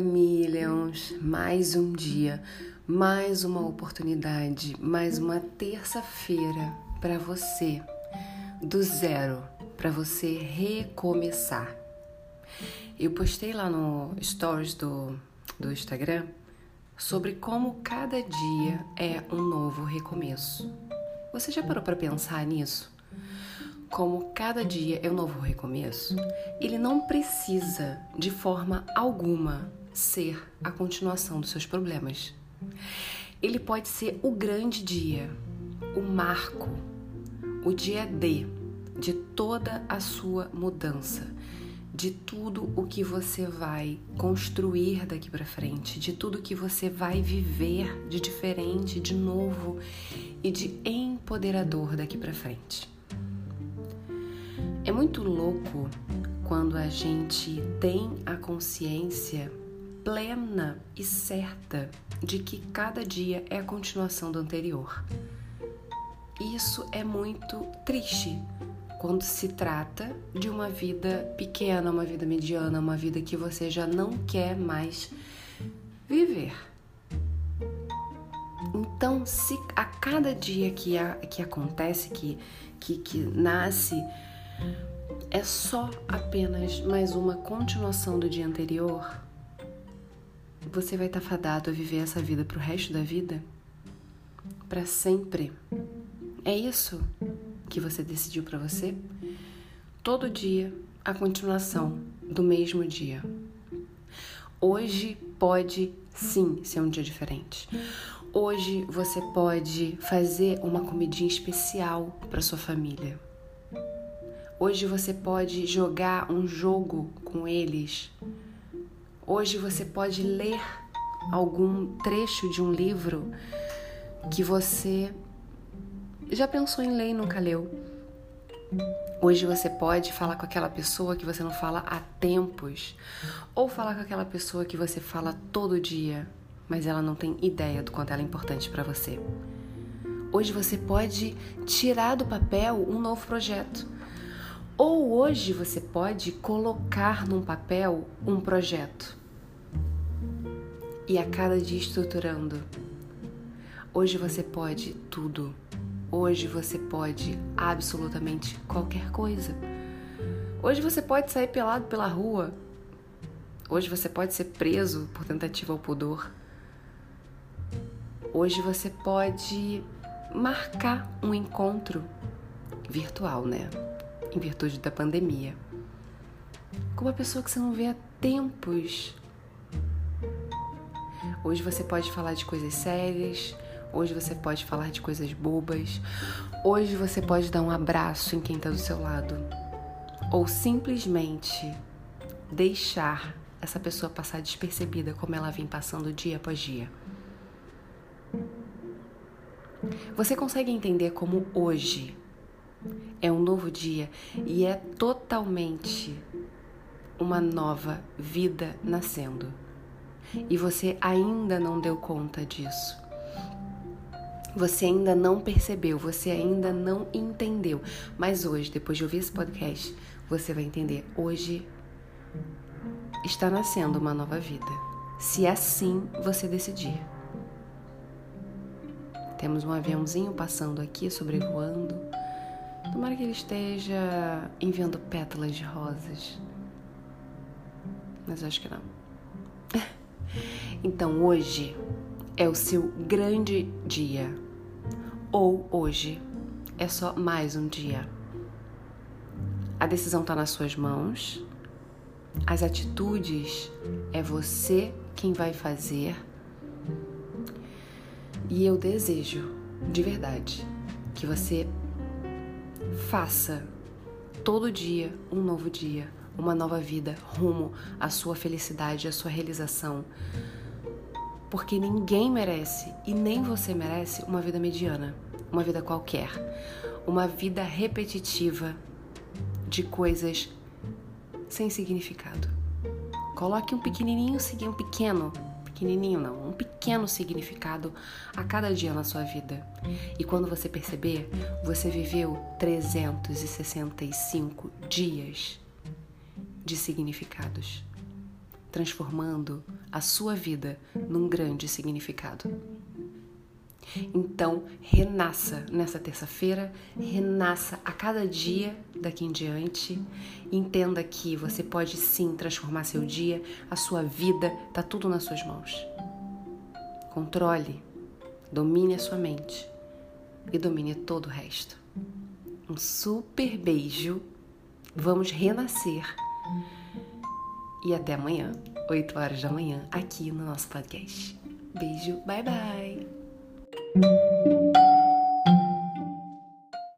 Millions! Mais um dia, mais uma oportunidade, mais uma terça-feira para você, do zero, para você recomeçar. Eu postei lá no Stories do, do Instagram sobre como cada dia é um novo recomeço. Você já parou para pensar nisso? como cada dia é um novo recomeço, ele não precisa, de forma alguma, ser a continuação dos seus problemas. Ele pode ser o grande dia, o marco, o dia D de toda a sua mudança, de tudo o que você vai construir daqui para frente, de tudo que você vai viver de diferente, de novo e de empoderador daqui para frente. É muito louco quando a gente tem a consciência plena e certa de que cada dia é a continuação do anterior. Isso é muito triste quando se trata de uma vida pequena, uma vida mediana, uma vida que você já não quer mais viver. Então, se a cada dia que, a, que acontece, que, que, que nasce é só apenas mais uma continuação do dia anterior, você vai estar fadado a viver essa vida para o resto da vida? Para sempre? É isso que você decidiu para você? Todo dia a continuação do mesmo dia. Hoje pode sim ser um dia diferente. Hoje você pode fazer uma comidinha especial para sua família. Hoje você pode jogar um jogo com eles. Hoje você pode ler algum trecho de um livro que você já pensou em ler e nunca leu. Hoje você pode falar com aquela pessoa que você não fala há tempos, ou falar com aquela pessoa que você fala todo dia, mas ela não tem ideia do quanto ela é importante para você. Hoje você pode tirar do papel um novo projeto. Ou hoje você pode colocar num papel um projeto e a cada dia estruturando. Hoje você pode tudo. Hoje você pode absolutamente qualquer coisa. Hoje você pode sair pelado pela rua. Hoje você pode ser preso por tentativa ao pudor. Hoje você pode marcar um encontro virtual, né? em virtude da pandemia. Com uma pessoa que você não vê há tempos. Hoje você pode falar de coisas sérias, hoje você pode falar de coisas bobas, hoje você pode dar um abraço em quem está do seu lado, ou simplesmente deixar essa pessoa passar despercebida como ela vem passando dia após dia. Você consegue entender como hoje é um novo dia e é totalmente uma nova vida nascendo. E você ainda não deu conta disso. Você ainda não percebeu, você ainda não entendeu. Mas hoje, depois de ouvir esse podcast, você vai entender. Hoje está nascendo uma nova vida. Se assim você decidir. Temos um aviãozinho passando aqui, sobrevoando. Tomara que ele esteja enviando pétalas de rosas. Mas acho que não. Então hoje é o seu grande dia. Ou hoje é só mais um dia. A decisão está nas suas mãos. As atitudes é você quem vai fazer. E eu desejo, de verdade, que você Faça todo dia um novo dia, uma nova vida rumo à sua felicidade, à sua realização. Porque ninguém merece e nem você merece uma vida mediana, uma vida qualquer, uma vida repetitiva de coisas sem significado. Coloque um pequenininho, um pequeno pequenininho não, um pequeno significado a cada dia na sua vida. E quando você perceber, você viveu 365 dias de significados. Transformando a sua vida num grande significado. Então, renasça nessa terça-feira, renasça a cada dia daqui em diante. Entenda que você pode sim transformar seu dia, a sua vida, tá tudo nas suas mãos. Controle, domine a sua mente e domine todo o resto. Um super beijo. Vamos renascer. E até amanhã, 8 horas da manhã, aqui no nosso podcast. Beijo, bye bye.